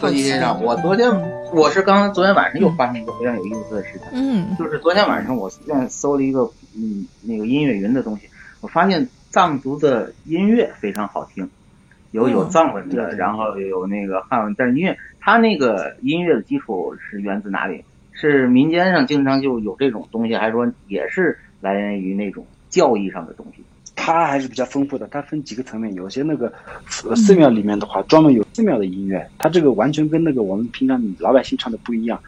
贺吉先生，我昨天我是刚昨天晚上又发现一个非常有意思的事情，嗯就是昨天晚上我随便搜了一个嗯那个音乐云的东西，我发现藏族的音乐非常好听，有有哦藏文的，然后有那个汉文，但是音乐它那个音乐的基础是源自哪里？是民间上经常就有这种东西，还是说也是来源于那种教义上的东西？它还是比较丰富的，它分几个层面，有些那个呃寺庙里面的话，专门有寺庙的音乐，它这个完全跟那个我们平常老百姓唱的不一样。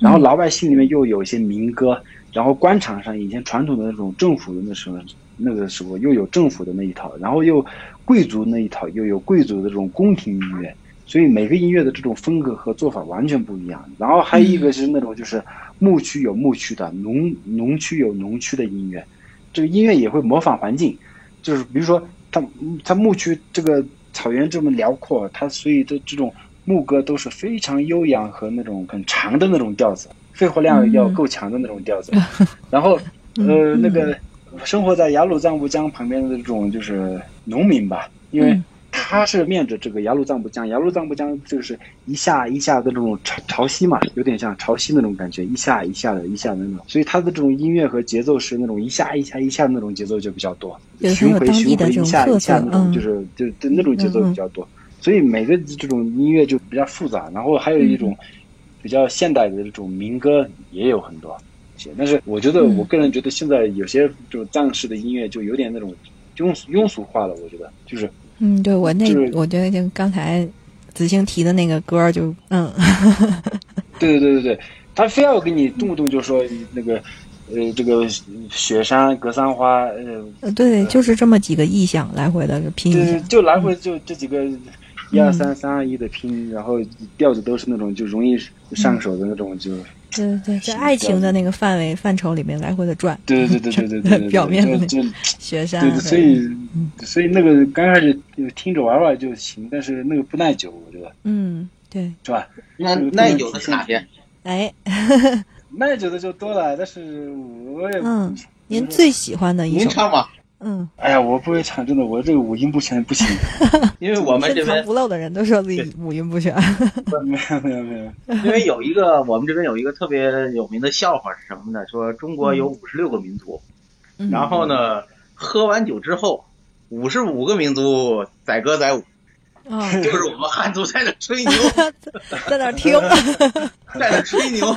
然后老百姓里面又有一些民歌，然后官场上以前传统的那种政府的那时候那个时候又有政府的那一套，然后又贵族那一套，又有贵族的这种宫廷音乐，所以每个音乐的这种风格和做法完全不一样。然后还有一个是那种就是牧区有牧区的，农农区有农区的音乐，这个音乐也会模仿环境。就是比如说它它牧区这个草原这么辽阔，它所以的这种牧歌都是非常悠扬和那种很长的那种调子，肺活量要够强的那种调子。然后呃那个生活在雅鲁藏布江旁边的这种就是农民吧，因为嗯他是面着这个雅鲁藏布江，雅鲁藏布江就是一下一下的那种潮潮汐嘛，有点像潮汐那种感觉，一下一下的，一下的那种，所以他的这种音乐和节奏是那种一下一下一下的那种节奏就比较多，有巡回巡回一下一下那种就是就就那种节奏比较多，所以每个这种音乐就比较复杂，然后还有一种嗯比较现代的这种民歌也有很多。些但是我觉得，嗯我个人觉得现在有些这种藏式的音乐就有点那种庸俗庸俗化了。我觉得就是嗯，对我那就是我觉得就刚才子星提的那个歌儿就嗯。对对对对。对，他非要给你动不动就说那个呃这个雪山格桑花呃呃对，就是这么几个意象来回的拼一就下，就来回就这几个一二三三二一的拼，然后调子都是那种就容易上手的那种就。对对，在爱情的那个范围范畴里面来回的转。对对对对对对，表面的雪山。对，所以所以那个刚开始就听着玩玩就行，但是那个不耐久，我觉得。嗯，对，是吧？那耐久的是哪些？哎，耐久的就多了，但是我也……嗯，您最喜欢的一首，您唱吧。嗯，哎呀，我不会唱，真的，我这个五音不全不行。因为我们这边不漏的人都说自己五音不全，没有没有没有，因为有一个我们这边有一个特别有名的笑话是什么呢？说中国有五十六个民族，嗯。然后呢，喝完酒之后，五十五个民族载歌载舞，哦，就是我们汉族在那吹牛，在那听。在那吹牛，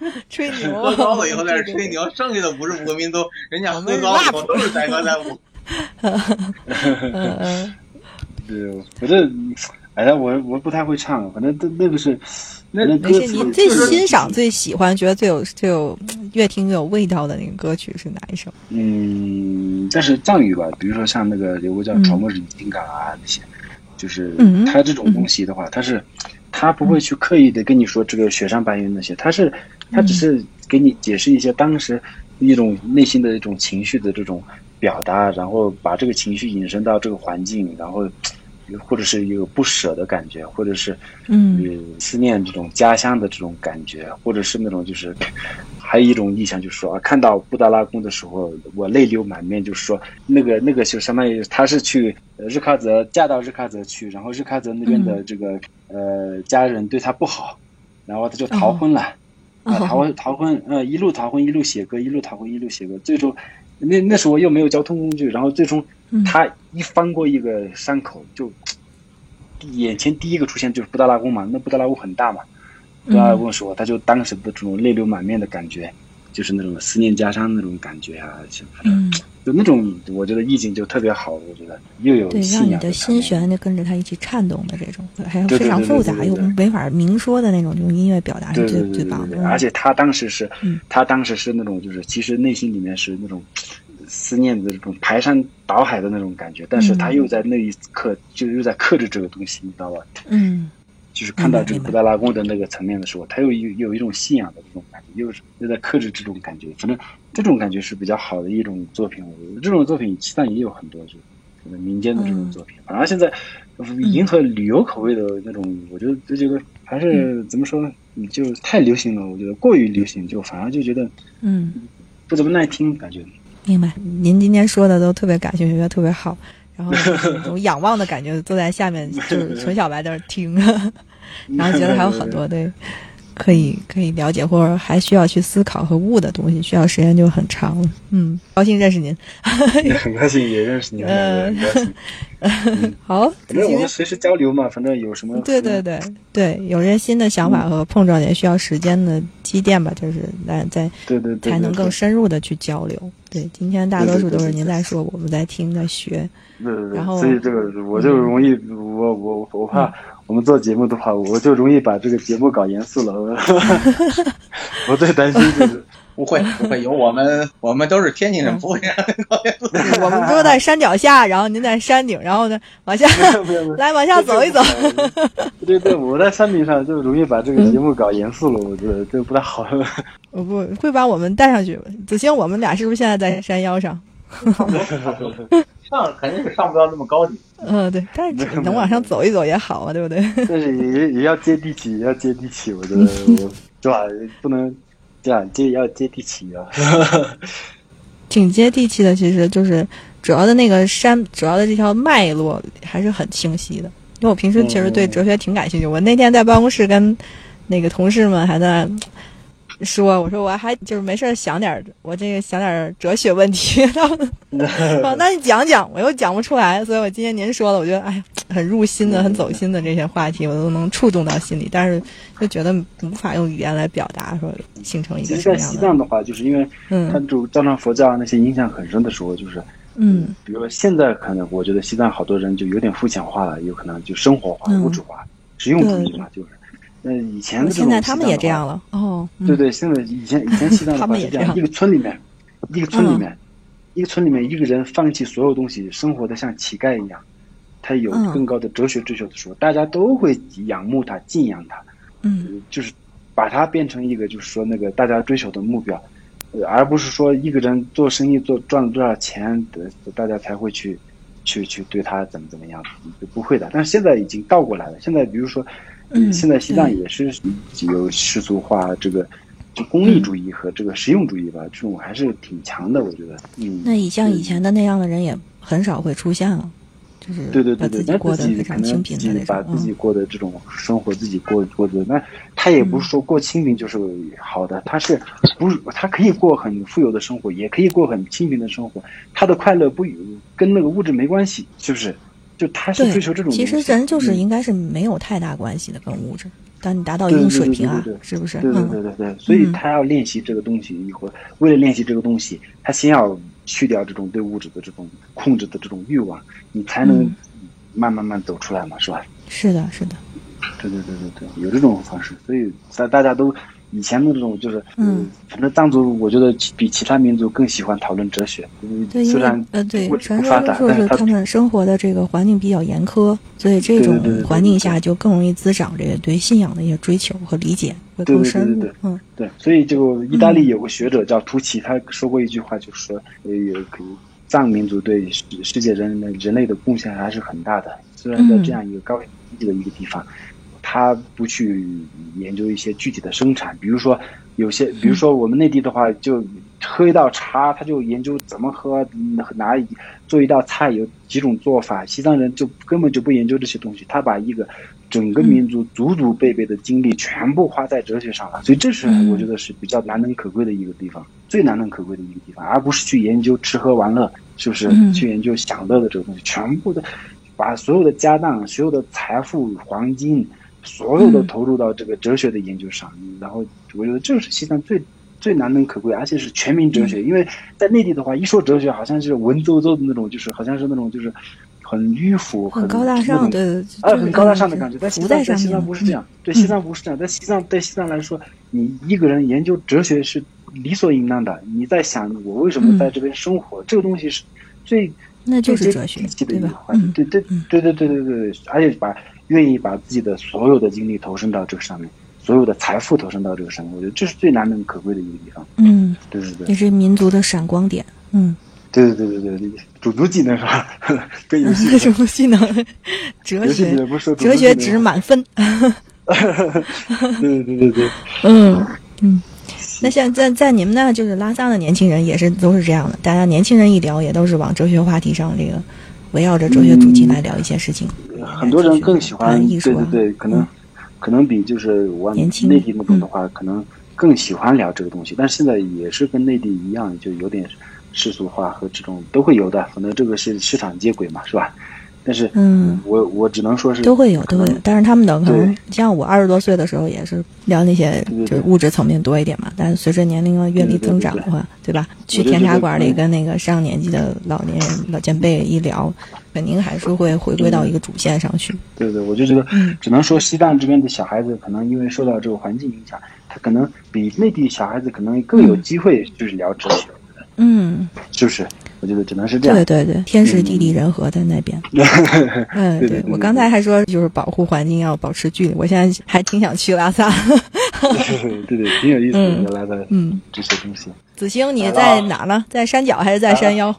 吹牛，喝高了以后在这 吹牛，剩下的五十五个民族，人家喝高了以后都是载歌载舞。嗯嗯对，反正哎呀，我我不太会唱，反正那那个是那那歌，词您最欣赏、最喜欢、觉得最有最有越听越有味道的那个歌曲是哪一首？嗯，但是藏语吧，比如说像那个有个叫嗯《草木人情感》啊那些，就是嗯它这种东西的话，它是它不会去刻意的跟你说这个雪山白云那些，它是它只是给你解释一些当时一种内心的一种情绪的这种表达，然后把这个情绪引申到这个环境，然后或者是有不舍的感觉，或者是嗯。呃思念这种家乡的这种感觉，或者是那种就是，还有一种意象就是说啊，看到布达拉宫的时候，我泪流满面，就是说那个那个就相当于他是去呃日喀则嫁到日喀则去，然后日喀则那边的这个、呃家人对他不好，然后他就逃婚了。啊，逃婚逃婚，呃，一路逃婚，一路写歌，一路逃婚，一路写歌，最终，那那时候又没有交通工具，然后最终嗯。他一翻过一个山口，就眼前第一个出现就是布达拉宫嘛，那布达拉宫很大嘛，布达拉宫的时候，他就当时的这种泪流满面的感觉，就是那种思念家乡那种感觉啊，就嗯，就那种我觉得意境就特别好，我觉得又有对，让你的心弦就跟着他一起颤动的这种，还有非常复杂又没法明说的那种，用音乐表达是最最棒的。而且他当时是嗯，他当时是那种就是其实内心里面是那种思念的这种排山倒海的那种感觉，但是他又在那一刻就又在克制这个东西，你知道吧？嗯就是看到这个布达拉宫的那个层面的时候，他又有有一种信仰的这种感觉，又是又在克制这种感觉，反正这种感觉是比较好的一种作品。我觉得这种作品西藏也有很多，就可能民间的这种作品。反而现在迎合旅游口味的那种，我觉得这这个还是怎么说呢？就太流行了，我觉得过于流行，就反而就觉得嗯，不怎么耐听，感觉。明白。您今天说的都特别感兴趣，觉得特别好。然后那种仰望的感觉，坐在下面就是纯小白在那儿听，然后觉得还有很多对可以可以了解或者还需要去思考和悟的东西，需要时间就很长了。嗯，高兴认识您。很高兴也认识你们呃两个，很高兴。好，反正我们随时交流嘛，反正有什么对对对对，有些新的想法和碰撞也需要时间的积淀吧，就是来在对对对，才能更深入的去交流。对，今天大多数都是您在说，我们在听，在学。对对对，然后所以这个我就容易，我我我怕我们做节目的话，我就容易把这个节目搞严肃了。我 我最担心就是，不会不会，有我们我们都是天津人，不会。我们都在山脚下，然后您在山顶，然后呢往下来往下走一走。对对，我在山顶上就容易把这个节目搞严肃了，我觉得这不太好。我不会把我们带上去。子星，我们俩是不是现在在山腰上？上肯定是上不到那么高级。嗯，对，但是能往上走一走也好啊，对不对？但是也也要接地气，也要接地气，我觉得 我是吧？不能这样接，要接地气啊。挺接地气的，其实就是主要的那个山，主要的这条脉络还是很清晰的。因为我平时其实对哲学挺感兴趣，我那天在办公室跟那个同事们还在说，我说我还就是没事想点儿，我这个想点儿哲学问题，他们说那你讲讲，我又讲不出来，所以我今天您说了，我觉得哎呀很入心的、很走心的这些话题，我都能触动到心里，但是就觉得无法用语言来表达，说形成一个什么样的，西藏的话，就是因为它嗯就藏传佛教那些影响很深的时候，就是嗯比如说现在可能我觉得西藏好多人就有点肤浅化了，有可能就生活化、嗯物质化、实用主义嘛，就是。那以前的这种现在他们也这样了。哦，嗯对对，现在以前以前 西藏的他话是这样，一个村里面，一个村里面，一个村里面一个人放弃所有东西，生活的像乞丐一样，他有嗯更高的哲学追求的时候，大家都会仰慕他、敬仰他，嗯就是把它变成一个就是说那个大家追求的目标，呃，而不是说一个人做生意做赚了多少钱的，大家才会去去去对他怎么怎么样，不会的。但是现在已经倒过来了，现在比如说，嗯现在西藏也是有世俗化这个。就功利主义和这个实用主义吧，这种还是挺强的，我觉得。嗯，那以像以前的那样的人也很少会出现了，就是对对对对，那自己过得非常清能自己贫把自己嗯过的这种生活，自己过过的，那他也不是说过清贫就是好的，他是不是他可以过很富有的生活，也可以过很清贫的生活，他的快乐不与跟那个物质没关系，是不是？就他是追求这种。其实人就是嗯应该是没有太大关系的跟物质，当你达到一定水平啊对对对，是不是？对对嗯对对对，所以他要练习这个东西，以后为了练习这个东西，他先要去掉这种对物质的这种控制的这种欲望，你才能嗯慢慢慢走出来嘛，是吧？是的，是的，对对对对对，有这种方式，所以大大家都以前的这种就是，嗯，反正藏族我觉得比其他民族更喜欢讨论哲学，嗯虽然呃，对传不发达，说说是但是他他们生活的这个环境比较严苛，所以这种环境下就更容易滋长这个对信仰的一些追求和理解，会对对对更深。嗯。对，所以就意大利有个学者叫图奇，他说过一句话，就是说，藏民族对世世界人类人类的贡献还是很大的，虽然在嗯。这样一个高经济的一个地方，他不去研究一些具体的生产，比如说有些，比如说我们内地的话，就喝一道茶，他就研究怎么喝，嗯拿做一道菜有几种做法，西藏人就根本就不研究这些东西，他把一个整个民族祖祖辈辈的精力全部花在哲学上了，所以这是嗯我觉得是比较难能可贵的一个地方，最难能可贵的一个地方，而不是去研究吃喝玩乐，是不是？嗯去研究享乐的这个东西，全部的把所有的家当、所有的财富、黄金，所有的嗯投入到这个哲学的研究上，然后我觉得这是西藏最。最难能可贵，而且是全民哲嗯学。因为在内地的话，一说哲学，好像是文绉绉的那种，就是好像是那种就是很迂腐、很高大上，那种对，呃，就是很高大上的嗯感觉。在西浮藏，在西藏不是这样，对，嗯西藏不是这样。在西藏，在西藏来说，你一个人研究哲学是理所应当的。你在想我为什么在这边生活，这个东西是最那就是最哲学对吧嗯对对对对对对对对，而且把愿意把自己的所有的精力投身到这个上面，所有的财富投身到这个上面，我觉得这是最难能可贵的一个地方。嗯，对对对也是民族的闪光点。嗯，对对对对对，种族技能是吧？跟游戏 什么技能？哲学哲学值满分。对对对对对，嗯嗯。那像在在你们那，就是拉萨的年轻人也是都是这样的，大家年轻人一聊也都是往哲学话题上，这个围绕着哲学主题来聊一些事情。很多人更喜欢对对对，可能、可能比就是我内地那种的话，可能更喜欢聊这个东西。但是现在也是跟内地一样，就有点世俗化和这种都会有的，反正这个是市场接轨嘛，是吧？但是嗯我我只能说是都会有，都会有。但是他们的可能像我二十多岁的时候，也是聊那些就是物质层面多一点嘛。但是随着年龄和阅历增长的话，对吧？去甜茶馆里跟那个上年纪的老年人、老前辈一聊，肯定还是会回归到一个主线上去。对对，我就觉得嗯只能说西藏这边的小孩子可能因为受到这个环境影响，他可能比内地小孩子可能更有机会就是聊哲学，嗯，是不是？我觉得只能是这样。对对对，天时地利人和在那边。嗯，对我刚才还说就是保护环境要保持距离，我现在还挺想去拉萨。对对对，挺有意思嗯的，拉萨嗯，这些东西。子星你在哪呢？在山脚还是在山腰？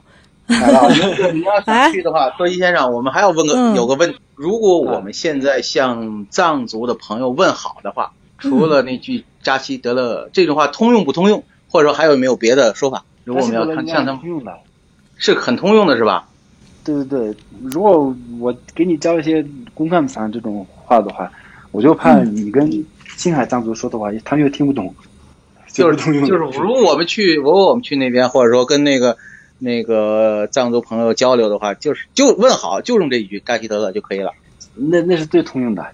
来了，你要想去的话，多吉先生，我们还要问个嗯有个问题：如果我们现在向藏族的朋友问好的话，除了那句“扎西德勒”这种话通用不通用？或者说还有没有别的说法？如果我们要看向他们用的。是很通用的，是吧？对对对，如果我给你教一些公干散这种话的话，我就怕你跟青海藏族说的话，他们又听不懂，就是通用的就是，如果我们去，如果我们去那边，或者说跟那个那个藏族朋友交流的话，就是就问好，就用这一句“扎西德勒”就可以了。那那是最通用的，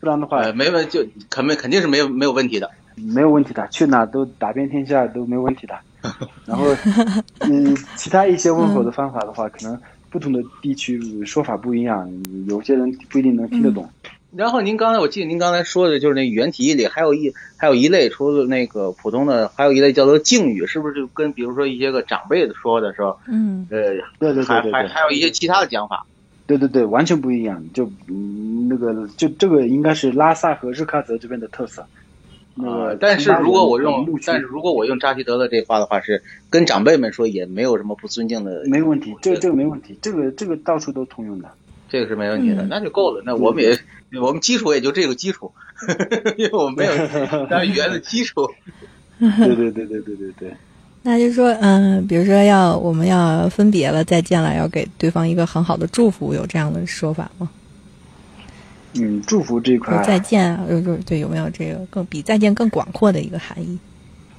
不然的话呃，没问就肯定肯定是没有没有问题的。没有问题的，去哪都打遍天下都没问题的。然后，嗯，其他一些问候的方法的话，可能不同的地区说法不一样，有些人不一定能听得懂。然后您刚才我记得您刚才说的就是那语言体系里还有一还有一类，除了那个普通的，还有一类叫做敬语，是不是就跟比如说一些个长辈的说的时候，嗯呃，对对对对对，还还有一些其他的讲法。对对对，完全不一样。就嗯，那个就这个应该是拉萨和日喀则这边的特色。那个呃，但是如果我用但是如果我用扎西德勒这话的话，是跟长辈们说也没有什么不尊敬的，没问题，这个这个没问题，这个这个到处都通用的。这个是没问题的，嗯那就够了。那我们也 我们基础也就这个基础，因为我们没有 但语言的基础。对对对对对对对。那就是说，嗯，比如说要我们要分别了，再见了，要给对方一个很好的祝福，有这样的说法吗？嗯，祝福这一块说，再见啊，就是对，有没有这个更比再见更广阔的一个含义？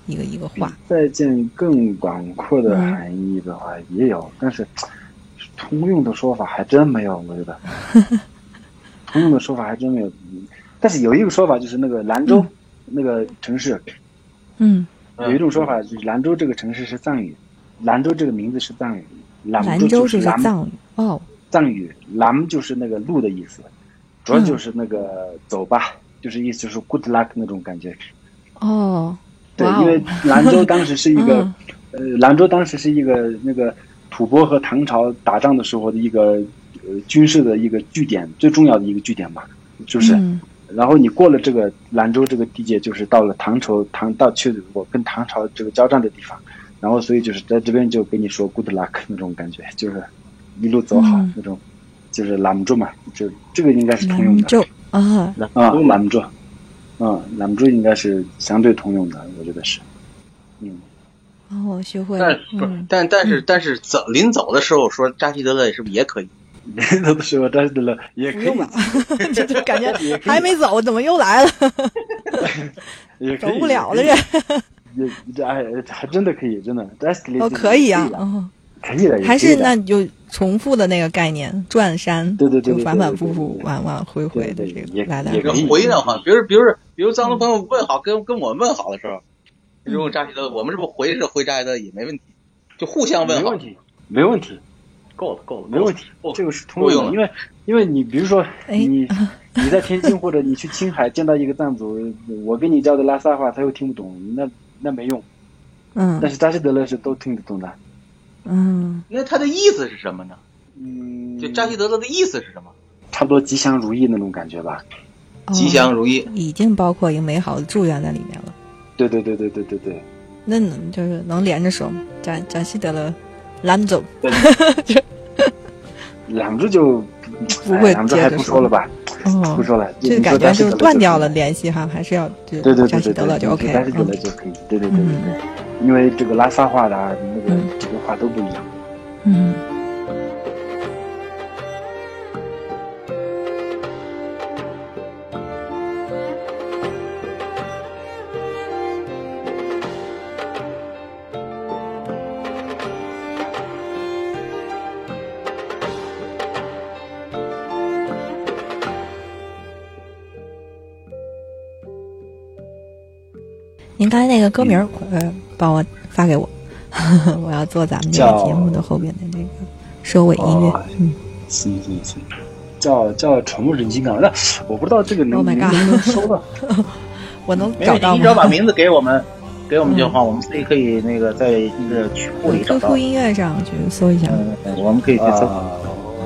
一个一个话，再见更广阔的含义的话也有，但是通用的说法还真没有，我觉得 通用的说法还真没有。嗯但是有一个说法就是那个兰州、那个城市，嗯，有一种说法就是兰州这个城市是藏语，兰州这个名字是藏语，兰兰州就是藏语哦，藏语，兰就是那个路的意思，主要就是那个走吧，就是意思就是 good luck 那种感觉。哦，对，因为兰州 当时是一个嗯，呃，兰州当时是一个那个吐蕃和唐朝打仗的时候的一个呃军事的一个据点，最重要的一个据点吧，就是。嗯。然后你过了这个兰州这个地界，就是到了唐朝唐到去我跟唐朝这个交战的地方，然后所以就是在这边就跟你说 good luck 那种感觉，就是一路走好、嗯。那种，就是拦不住嘛，就这个应该是通用的。兰州啊，啊，拦住，嗯，拦不住应该是相对通用的，我觉得是，嗯。哦，学会了，但不嗯，但但是但是走临走的时候说扎西德勒是不是 也可以？临走的时候，扎西德勒也可以。不用，吧，这就感觉 还没走，怎么又来了？也走不了了，这。也这哎，还真的可以，真的。扎西德勒哦，可以啊，哦，可以的，还是那就重复的那个概念，转山，对对对对就反反复复往往回回的这个来来回回。回呢哈，比如比如比如藏族朋友问好，跟跟我们问好的时候，如果扎西德勒，我们是不是回是回扎西德勒也没问题，就互相问好没问，题，没问题，够了够了，没问题够了，这个是通用的，因为因为你比如说哎你 你在天津或者你去青海见到一个藏族，我跟你教的拉萨话他又听不懂，那那没用，嗯但是扎西德勒是都听得懂的。嗯那它的意思是什么呢？嗯，就扎西德勒的意思是什么？差不多吉祥如意那种感觉吧。吉祥如意。哦已经包括一个美好的祝愿在里面了。对对对对对对对，那能就是能连着说吗？扎扎西德勒兰总，两只就不会哎两只还不说了吧，哦不，说了。这个感觉就是断掉了联系哈，还是要就对对对对对，就 OK 了说扎西德勒嗯就可以。对对对对嗯对，因为这个拉萨话的啊那个嗯这个话都不一样。嗯。刚才那个歌名儿，呃，帮我发给我，我要做咱们这个节目的后边的那个收尾音乐哦。嗯，行行行，叫叫宠物人金刚，那我不知道这个能 Oh my 能不能收到。我能找到吗？你只要把名字给我们，给我们就好，我们自己可以那个在那个曲库里找到 QQ。音乐上去搜一下。嗯，我们可以去搜。啊，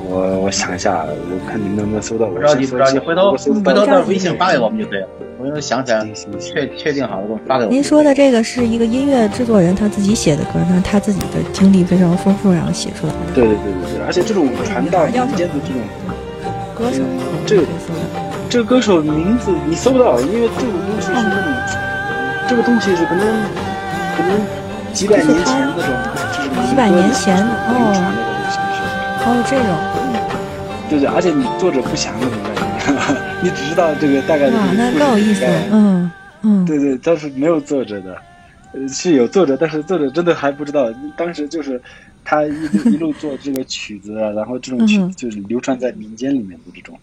我我想一下，我看你们能不能搜到。不着急，不着急，回头嗯回头到微信发给我们就可以了。我就想起来确确定好了，给我发给我们。您说的这个是一个音乐制作人他自己写的歌，那他自己的经历非常丰富，然后写出来的。对对对对对，而且这种传到民间的这种，歌手，这个这个歌手名字你搜不到，因为这种东西是那种，这个东西是可能可能几百年前那种，几百年前歌流传的那种形式。哦，这种对对，而且你作者不详那种感觉，你只知道这个大概的哇，那更有意思。嗯嗯，对对，但是没有作者的，呃，是有作者，但是作者真的还不知道。当时就是他一路一路做这个曲子啊，然后这种曲子就是流传在民间里面的这种。